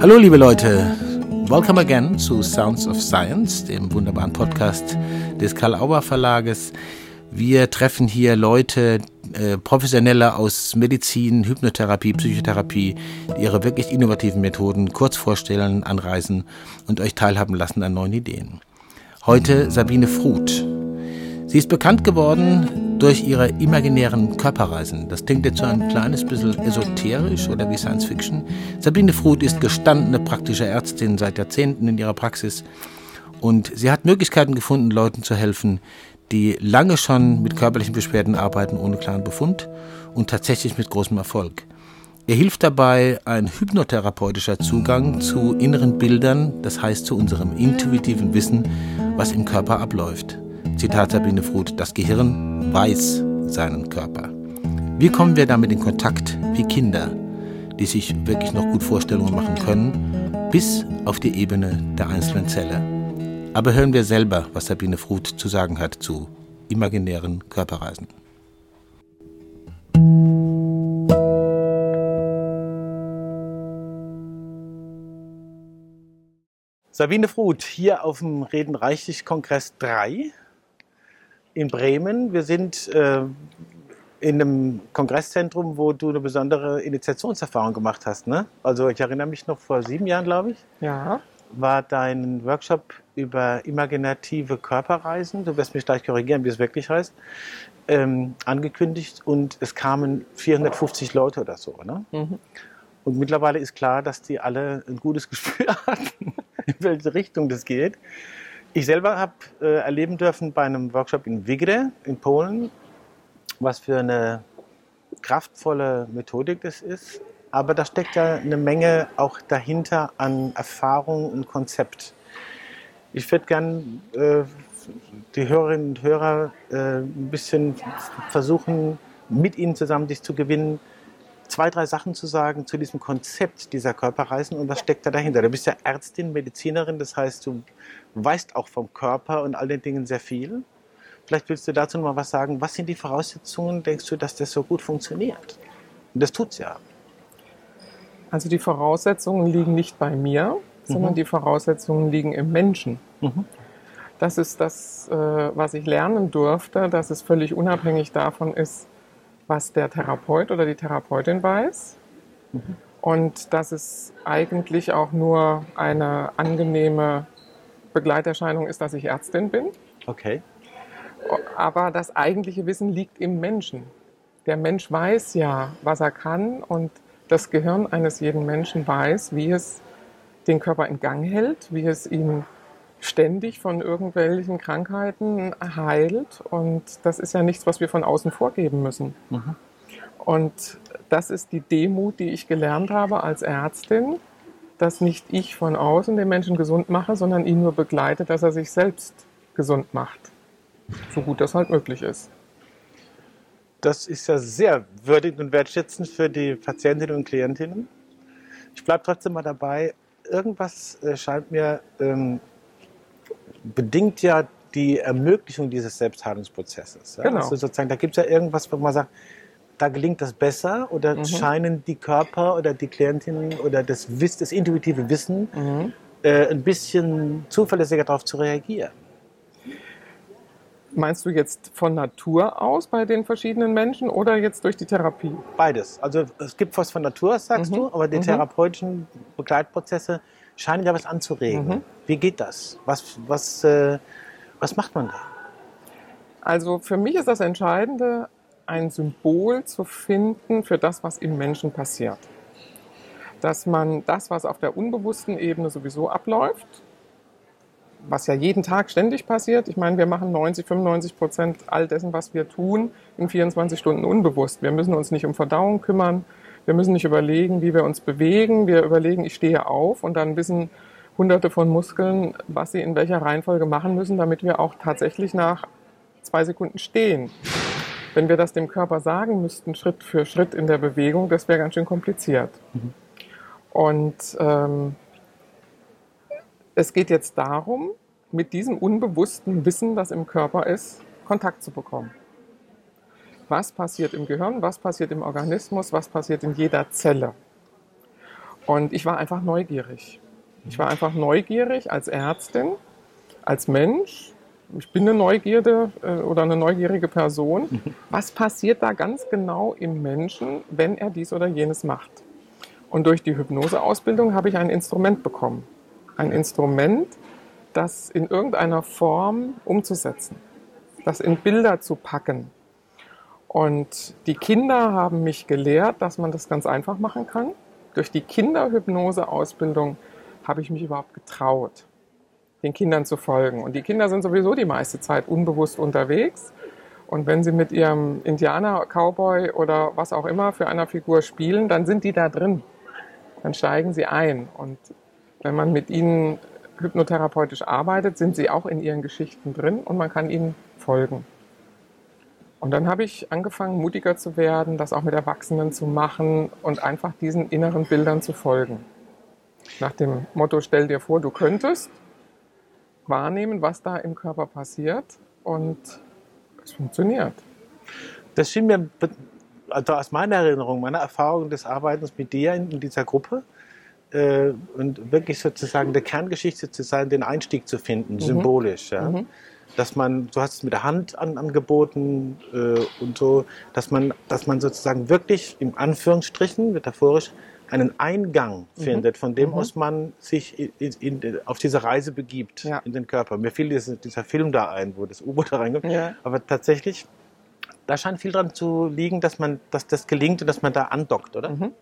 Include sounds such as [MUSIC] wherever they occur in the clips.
Hallo liebe Leute, welcome again zu Sounds of Science, dem wunderbaren Podcast des Karl Auer Verlages. Wir treffen hier Leute, äh, Professionelle aus Medizin, Hypnotherapie, Psychotherapie, die ihre wirklich innovativen Methoden kurz vorstellen, anreisen und euch teilhaben lassen an neuen Ideen. Heute Sabine Fruth. Sie ist bekannt geworden durch ihre imaginären Körperreisen. Das klingt jetzt so ein kleines bisschen esoterisch oder wie Science Fiction. Sabine Fruth ist gestandene praktische Ärztin seit Jahrzehnten in ihrer Praxis und sie hat Möglichkeiten gefunden, Leuten zu helfen, die lange schon mit körperlichen Beschwerden arbeiten ohne klaren Befund und tatsächlich mit großem Erfolg. Ihr hilft dabei ein hypnotherapeutischer Zugang zu inneren Bildern, das heißt zu unserem intuitiven Wissen, was im Körper abläuft. Zitat Sabine Fruth, das Gehirn weiß seinen Körper. Wie kommen wir damit in Kontakt wie Kinder, die sich wirklich noch gut Vorstellungen machen können, bis auf die Ebene der einzelnen Zelle? Aber hören wir selber, was Sabine Fruth zu sagen hat zu imaginären Körperreisen. Sabine Fruth hier auf dem Reden Reichlich Kongress 3 in Bremen. Wir sind äh, in einem Kongresszentrum, wo du eine besondere Initiationserfahrung gemacht hast. Ne? Also ich erinnere mich noch vor sieben Jahren, glaube ich. Ja. War dein Workshop über imaginative Körperreisen, du wirst mich gleich korrigieren, wie es wirklich heißt, ähm, angekündigt und es kamen 450 Leute oder so. Ne? Mhm. Und mittlerweile ist klar, dass die alle ein gutes [LAUGHS] Gespür hatten, in welche Richtung das geht. Ich selber habe äh, erleben dürfen bei einem Workshop in Wigre in Polen, was für eine kraftvolle Methodik das ist. Aber da steckt ja eine Menge auch dahinter an Erfahrung und Konzept. Ich würde gerne äh, die Hörerinnen und Hörer äh, ein bisschen versuchen, mit ihnen zusammen dich zu gewinnen, zwei, drei Sachen zu sagen zu diesem Konzept dieser Körperreisen und was steckt da dahinter. Du bist ja Ärztin, Medizinerin, das heißt, du weißt auch vom Körper und all den Dingen sehr viel. Vielleicht willst du dazu noch mal was sagen. Was sind die Voraussetzungen, denkst du, dass das so gut funktioniert? Und das tut es ja. Also die Voraussetzungen liegen nicht bei mir, sondern mhm. die Voraussetzungen liegen im Menschen. Mhm. Das ist das, äh, was ich lernen durfte, dass es völlig unabhängig davon ist, was der Therapeut oder die Therapeutin weiß. Mhm. Und dass es eigentlich auch nur eine angenehme Begleiterscheinung ist, dass ich Ärztin bin. Okay. Aber das eigentliche Wissen liegt im Menschen. Der Mensch weiß ja, was er kann und das Gehirn eines jeden Menschen weiß, wie es den Körper in Gang hält, wie es ihn ständig von irgendwelchen Krankheiten heilt. Und das ist ja nichts, was wir von außen vorgeben müssen. Mhm. Und das ist die Demut, die ich gelernt habe als Ärztin, dass nicht ich von außen den Menschen gesund mache, sondern ihn nur begleite, dass er sich selbst gesund macht. So gut das halt möglich ist. Das ist ja sehr würdigend und wertschätzend für die Patientinnen und Klientinnen. Ich bleibe trotzdem mal dabei. Irgendwas äh, scheint mir ähm, bedingt ja die Ermöglichung dieses Selbstheilungsprozesses. Ja? Genau. Also sozusagen, da gibt es ja irgendwas, wo man sagt, da gelingt das besser oder mhm. scheinen die Körper oder die Klientinnen oder das, Wiss, das intuitive Wissen mhm. äh, ein bisschen zuverlässiger darauf zu reagieren. Meinst du jetzt von Natur aus bei den verschiedenen Menschen oder jetzt durch die Therapie? Beides. Also es gibt was von Natur, sagst mhm. du, aber die mhm. therapeutischen Begleitprozesse scheinen ja was anzuregen. Mhm. Wie geht das? Was, was, äh, was macht man da? Also für mich ist das Entscheidende, ein Symbol zu finden für das, was im Menschen passiert. Dass man das, was auf der unbewussten Ebene sowieso abläuft, was ja jeden Tag ständig passiert. Ich meine, wir machen 90, 95 Prozent all dessen, was wir tun, in 24 Stunden unbewusst. Wir müssen uns nicht um Verdauung kümmern. Wir müssen nicht überlegen, wie wir uns bewegen. Wir überlegen, ich stehe auf und dann wissen hunderte von Muskeln, was sie in welcher Reihenfolge machen müssen, damit wir auch tatsächlich nach zwei Sekunden stehen. Wenn wir das dem Körper sagen müssten, Schritt für Schritt in der Bewegung, das wäre ganz schön kompliziert. Mhm. Und ähm, es geht jetzt darum, mit diesem unbewussten Wissen, das im Körper ist, Kontakt zu bekommen was passiert im Gehirn, was passiert im Organismus, was passiert in jeder Zelle. Und ich war einfach neugierig. Ich war einfach neugierig als Ärztin, als Mensch. Ich bin eine Neugierde äh, oder eine neugierige Person. [LAUGHS] Was passiert da ganz genau im Menschen, wenn er dies oder jenes macht? Und durch die Hypnoseausbildung habe ich ein Instrument bekommen. Ein Instrument, das in irgendeiner Form umzusetzen, das in Bilder zu packen. Und die Kinder haben mich gelehrt, dass man das ganz einfach machen kann. Durch die Kinderhypnoseausbildung habe ich mich überhaupt getraut, den Kindern zu folgen. Und die Kinder sind sowieso die meiste Zeit unbewusst unterwegs. Und wenn sie mit ihrem Indianer, Cowboy oder was auch immer für einer Figur spielen, dann sind die da drin. Dann steigen sie ein. Und wenn man mit ihnen hypnotherapeutisch arbeitet, sind sie auch in ihren Geschichten drin und man kann ihnen folgen. Und dann habe ich angefangen, mutiger zu werden, das auch mit Erwachsenen zu machen und einfach diesen inneren Bildern zu folgen. Nach dem Motto, stell dir vor, du könntest wahrnehmen, was da im Körper passiert und es funktioniert. Das schien mir, also aus meiner Erinnerung, meiner Erfahrung des Arbeitens mit dir in, dieser Gruppe, äh, und wirklich sozusagen der Kerngeschichte zu sein, den Einstieg zu finden, mhm. symbolisch. Ja? Mhm. Dass man, du hast es mit der Hand an, angeboten äh, und so, dass man, dass man sozusagen wirklich im Anführungsstrichen, metaphorisch, einen Eingang mhm. findet, von dem mhm. aus man sich in, in, auf diese Reise begibt ja. in den Körper. Mir fiel dieser, dieser Film da ein, wo das U-Boot da reinkommt. Ja. Aber tatsächlich, da scheint viel dran zu liegen, dass man, dass das gelingt und dass man da andockt, oder? Mhm.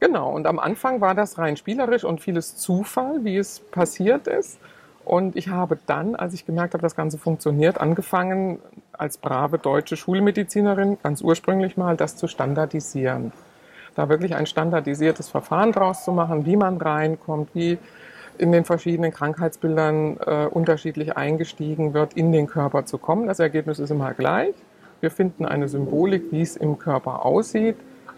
Genau, und am Anfang war das rein spielerisch und vieles Zufall, wie es passiert ist. Und ich habe dann, als ich gemerkt habe, das Ganze funktioniert, angefangen, als brave deutsche Schulmedizinerin ganz ursprünglich mal das zu standardisieren. Da wirklich ein standardisiertes Verfahren draus zu machen, wie man reinkommt, wie in den verschiedenen Krankheitsbildern äh, unterschiedlich eingestiegen wird, in den Körper zu kommen. Das Ergebnis ist immer gleich. Wir finden eine Symbolik, wie es im Körper aussieht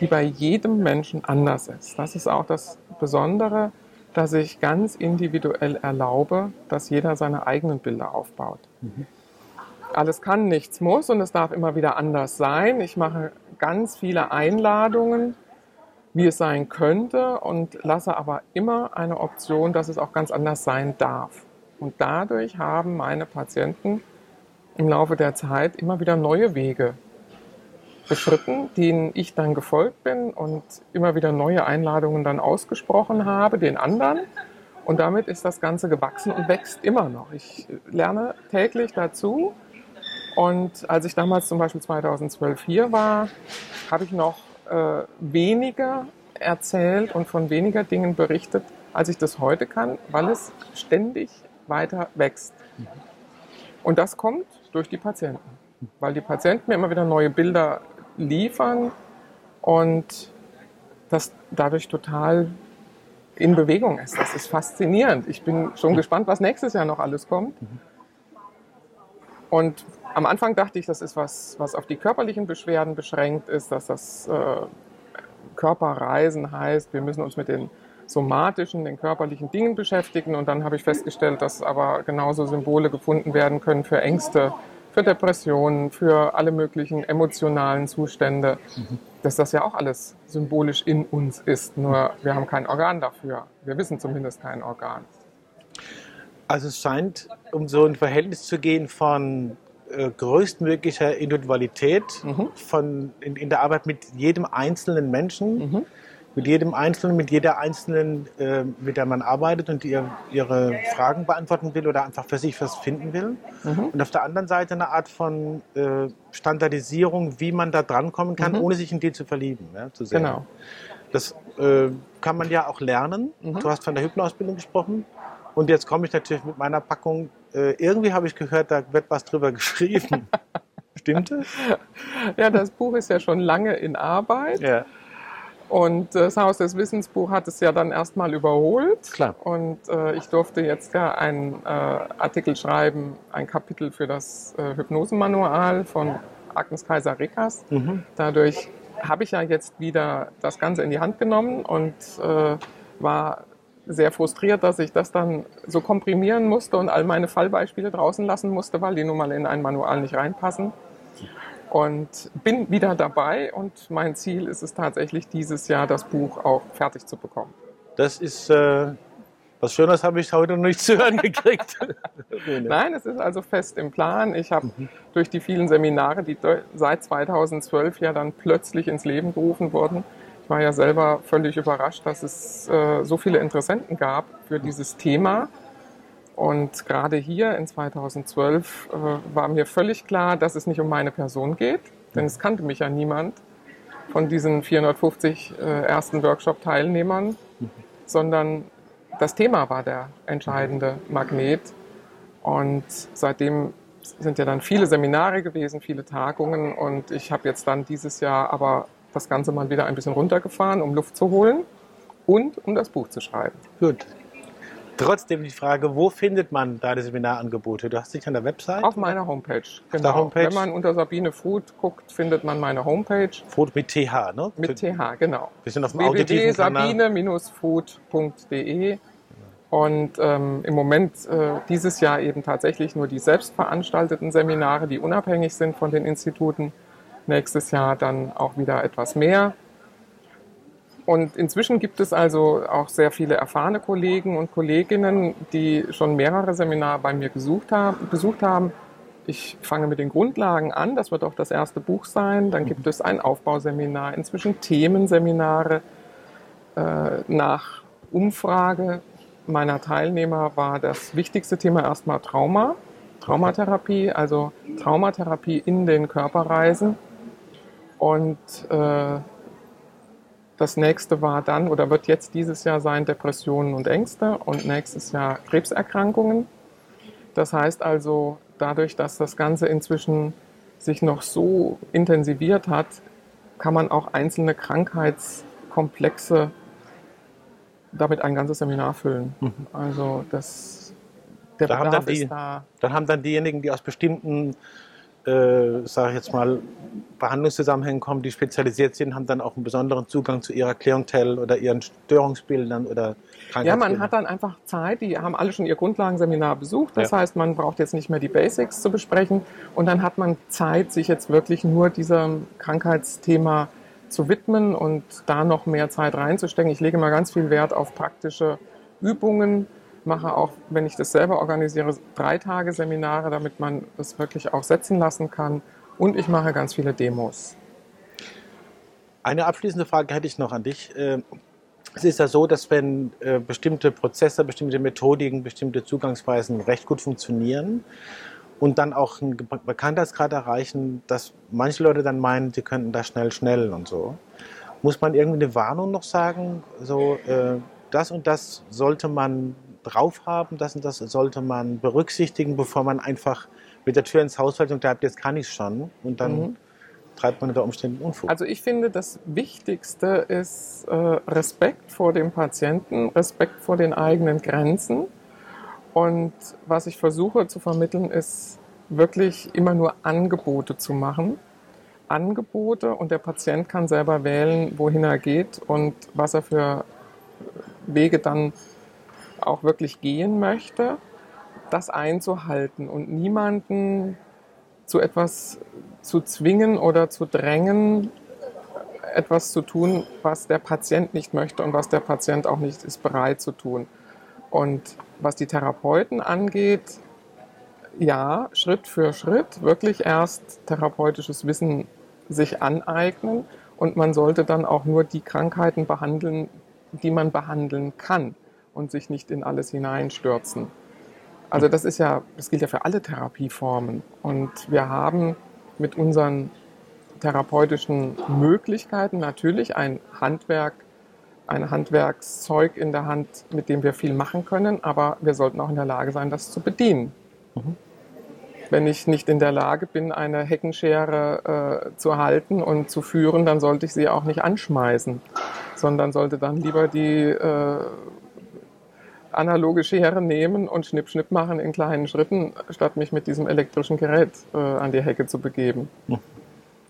die bei jedem Menschen anders ist. Das ist auch das Besondere, dass ich ganz individuell erlaube, dass jeder seine eigenen Bilder aufbaut. Mhm. Alles kann, nichts muss und es darf immer wieder anders sein. Ich mache ganz viele Einladungen, wie es sein könnte und lasse aber immer eine Option, dass es auch ganz anders sein darf. Und dadurch haben meine Patienten im Laufe der Zeit immer wieder neue Wege beschritten, denen ich dann gefolgt bin und immer wieder neue Einladungen dann ausgesprochen habe, den anderen. Und damit ist das Ganze gewachsen und wächst immer noch. Ich lerne täglich dazu. Und als ich damals zum Beispiel 2012 hier war, habe ich noch äh, weniger erzählt und von weniger Dingen berichtet, als ich das heute kann, weil es ständig weiter wächst. Und das kommt durch die Patienten, weil die Patienten mir immer wieder neue Bilder liefern und das dadurch total in Bewegung ist. Das ist faszinierend. Ich bin schon gespannt, was nächstes Jahr noch alles kommt. Und am Anfang dachte ich, das ist was, was auf die körperlichen Beschwerden beschränkt ist, dass das äh, Körperreisen heißt, wir müssen uns mit den somatischen, den körperlichen Dingen beschäftigen. Und dann habe ich festgestellt, dass aber genauso Symbole gefunden werden können für Ängste, für Depressionen, für alle möglichen emotionalen Zustände, mhm. dass das ja auch alles symbolisch in uns ist. Nur wir haben kein Organ dafür. Wir wissen zumindest kein Organ. Also es scheint um so ein Verhältnis zu gehen von äh, größtmöglicher Individualität mhm. von, in, in, der Arbeit mit jedem einzelnen Menschen. Mhm mit jedem Einzelnen, mit jeder Einzelnen, äh, mit der man arbeitet und die ihr, ihre Fragen beantworten will oder einfach für sich was finden will. Mhm. Und auf der anderen Seite eine Art von äh, Standardisierung, wie man da drankommen kann, mhm. ohne sich in die zu verlieben. Ja, zu sehen. Genau. Das äh, kann man ja auch lernen. Mhm. Du hast von der Hypnoausbildung gesprochen. Und jetzt komme ich natürlich mit meiner Packung. Äh, irgendwie habe ich gehört, da wird was drüber [LAUGHS] geschrieben. Stimmt es? Ja, das Buch ist ja schon lange in Arbeit. Ja. Und das Haus des Wissensbuch hat es ja dann erstmal überholt. Klar. Und äh, ich durfte jetzt ja einen äh, Artikel schreiben, ein Kapitel für das äh, Hypnosemanual von Agnes Kaiser Rickers. Mhm. Dadurch habe ich ja jetzt wieder das Ganze in die Hand genommen und äh, war sehr frustriert, dass ich das dann so komprimieren musste und all meine Fallbeispiele draußen lassen musste, weil die nun mal in ein Manual nicht reinpassen und bin wieder dabei und mein Ziel ist es tatsächlich dieses Jahr das Buch auch fertig zu bekommen. Das ist äh, was Schönes habe ich heute noch nicht zu hören gekriegt. [LAUGHS] Nein, es ist also fest im Plan. Ich habe mhm. durch die vielen Seminare, die seit 2012 ja dann plötzlich ins Leben gerufen wurden, ich war ja selber völlig überrascht, dass es äh, so viele Interessenten gab für dieses Thema. Und gerade hier in 2012 äh, war mir völlig klar, dass es nicht um meine Person geht, denn es kannte mich ja niemand von diesen 450 äh, ersten Workshop-Teilnehmern, sondern das Thema war der entscheidende Magnet. Und seitdem sind ja dann viele Seminare gewesen, viele Tagungen. Und ich habe jetzt dann dieses Jahr aber das Ganze mal wieder ein bisschen runtergefahren, um Luft zu holen und um das Buch zu schreiben. Gut. Trotzdem die Frage, wo findet man deine Seminarangebote? Du hast dich an der Website? Auf meiner Homepage. Genau. Der Homepage? Wenn man unter Sabine Food guckt, findet man meine Homepage. Food mit TH, ne? Mit TH, genau. Wir sind auf dem www.sabine-food.de und ähm, im Moment äh, dieses Jahr eben tatsächlich nur die selbstveranstalteten Seminare, die unabhängig sind von den Instituten. Nächstes Jahr dann auch wieder etwas mehr. Und inzwischen gibt es also auch sehr viele erfahrene Kollegen und Kolleginnen, die schon mehrere Seminare bei mir gesucht haben, besucht haben. Ich fange mit den Grundlagen an, das wird auch das erste Buch sein. Dann gibt es ein Aufbauseminar, inzwischen Themenseminare. Äh, nach Umfrage meiner Teilnehmer war das wichtigste Thema erstmal Trauma, Traumatherapie, also Traumatherapie in den Körperreisen. Und äh, das nächste war dann oder wird jetzt dieses Jahr sein Depressionen und Ängste und nächstes Jahr Krebserkrankungen. Das heißt also, dadurch, dass das Ganze inzwischen sich noch so intensiviert hat, kann man auch einzelne Krankheitskomplexe damit ein ganzes Seminar füllen. Mhm. Also das, der da Bedarf die, ist da. Dann haben dann diejenigen, die aus bestimmten äh, sage ich jetzt mal, Behandlungszusammenhängen kommen, die spezialisiert sind, haben dann auch einen besonderen Zugang zu ihrer Klientel oder ihren Störungsbildern oder Ja, man hat dann einfach Zeit, die haben alle schon ihr Grundlagenseminar besucht, das ja. heißt, man braucht jetzt nicht mehr die Basics zu besprechen und dann hat man Zeit, sich jetzt wirklich nur diesem Krankheitsthema zu widmen und da noch mehr Zeit reinzustecken. Ich lege mal ganz viel Wert auf praktische Übungen, mache auch, wenn ich das selber organisiere, drei Tage Seminare, damit man das wirklich auch setzen lassen kann. Und ich mache ganz viele Demos. Eine abschließende Frage hätte ich noch an dich. Äh, es ist ja so, dass wenn äh, bestimmte Prozesse, bestimmte Methodiken, bestimmte Zugangsweisen recht gut funktionieren und dann auch einen Bekanntheitsgrad erreichen, dass manche Leute dann meinen, sie könnten da schnell, schnell und so. Muss man irgendwie eine Warnung noch sagen? So, äh, das und das sollte man drauf haben, das und das sollte man berücksichtigen, bevor man einfach mit der Tür ins Haus fällt und glaubt, jetzt kann ich schon. Und dann mhm. treibt man unter Umständen Unfug. Also ich finde, das Wichtigste ist äh, Respekt vor dem Patienten, Respekt vor den eigenen Grenzen. Und was ich versuche zu vermitteln, ist wirklich immer nur Angebote zu machen. Angebote und der Patient kann selber wählen, wohin er geht und was er für Wege dann auch wirklich gehen möchte, das einzuhalten und niemanden zu etwas zu zwingen oder zu drängen, etwas zu tun, was der Patient nicht möchte und was der Patient auch nicht ist bereit zu tun. Und was die Therapeuten angeht, ja, Schritt für Schritt wirklich erst therapeutisches Wissen sich aneignen und man sollte dann auch nur die Krankheiten behandeln, die man behandeln kann und sich nicht in alles hineinstürzen. Also das ist ja, das gilt ja für alle Therapieformen. Und wir haben mit unseren therapeutischen Möglichkeiten natürlich ein Handwerk, ein Handwerkszeug in der Hand, mit dem wir viel machen können, aber wir sollten auch in der Lage sein, das zu bedienen. Mhm. Wenn ich nicht in der Lage bin, eine Heckenschere äh, zu halten und zu führen, dann sollte ich sie auch nicht anschmeißen, sondern sollte dann lieber die äh, analoge Schere nehmen und Schnipp, Schnipp machen in kleinen Schritten, statt mich mit diesem elektrischen Gerät äh, an die Hecke zu begeben, mhm.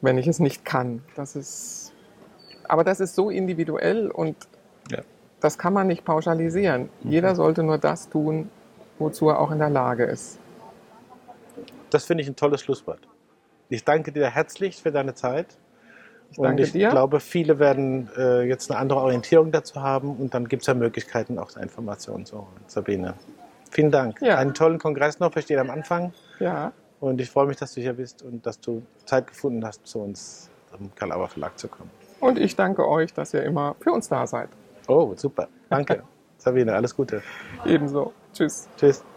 wenn ich es nicht kann. Das ist, aber das ist so individuell und ja. das kann man nicht pauschalisieren. Mhm. Jeder sollte nur das tun, wozu er auch in der Lage ist. Das finde ich ein tolles Schlusswort. Ich danke dir herzlich für deine Zeit danke und ich dir. glaube, viele werden äh, jetzt eine andere Orientierung dazu haben und dann gibt es ja Möglichkeiten auch Informationen. So, Sabine. Vielen Dank. Ja. Einen tollen Kongress noch, wir stehen am Anfang. Ja, Und ich freue mich, dass du hier bist und dass du Zeit gefunden hast, zu uns im Karl-Auer Verlag zu kommen. und ich danke euch, dass ihr immer für uns da seid. Oh, super. Danke. [LAUGHS] Sabine, alles Gute. Ebenso. Tschüss. Tschüss.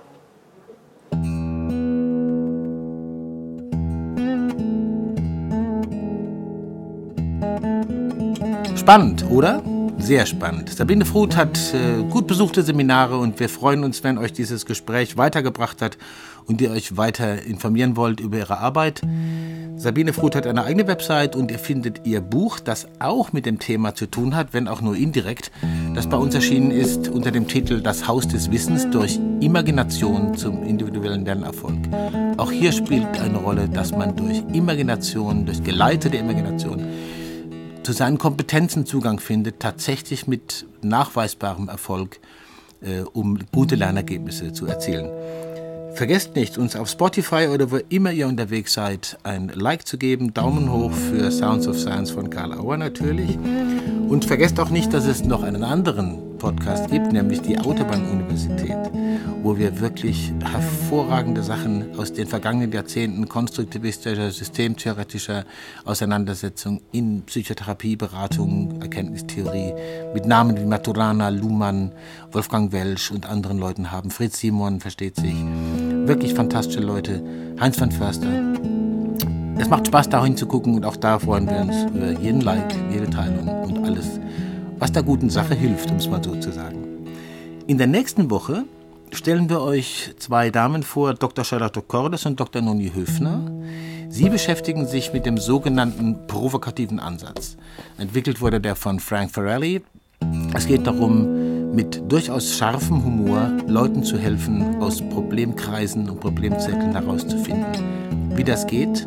Spannend, oder? Sehr spannend. Sabine Fruth hat äh, gut besuchte Seminare und wir freuen uns, wenn euch dieses Gespräch weitergebracht hat und ihr euch weiter informieren wollt über ihre Arbeit. Sabine Fruth hat eine eigene Website und ihr findet ihr Buch, das auch mit dem Thema zu tun hat, wenn auch nur indirekt, das bei uns erschienen ist unter dem Titel Das Haus des Wissens durch Imagination zum individuellen Lernerfolg. Auch hier spielt eine Rolle, dass man durch Imagination, durch geleitete Imagination, zu seinen Kompetenzen Zugang findet, tatsächlich mit nachweisbarem Erfolg, äh, um gute Lernergebnisse zu erzielen. Vergesst nicht, uns auf Spotify oder wo immer ihr unterwegs seid, ein Like zu geben, Daumen hoch für Sounds of Science von Karl Auer natürlich. Und vergesst auch nicht, dass es noch einen anderen Podcast gibt, nämlich die Autobahn-Universität, wo wir wirklich hervorragende Sachen aus den vergangenen Jahrzehnten konstruktivistischer, systemtheoretischer Auseinandersetzung in Psychotherapie, Beratung, Erkenntnistheorie mit Namen wie Maturana, Luhmann, Wolfgang Welsch und anderen Leuten haben. Fritz Simon versteht sich. Wirklich fantastische Leute. Heinz van Förster. Es macht Spaß, da hinzugucken und auch da freuen wir uns über jeden Like, jede Teilung und alles, was der guten Sache hilft, um es mal so zu sagen. In der nächsten Woche stellen wir euch zwei Damen vor, Dr. Charlotte Cordes und Dr. Noni Höfner. Sie beschäftigen sich mit dem sogenannten provokativen Ansatz. Entwickelt wurde der von Frank Farrelly. Es geht darum, mit durchaus scharfem Humor Leuten zu helfen, aus Problemkreisen und Problemzirkeln herauszufinden. Wie das geht,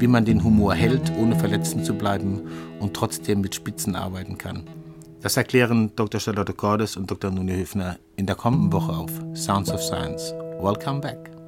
wie man den Humor hält, ohne verletzend zu bleiben und trotzdem mit Spitzen arbeiten kann. Das erklären Dr. Charlotte Cordes und Dr. Nuni Höfner in der kommenden Woche auf Sounds of Science. Welcome back.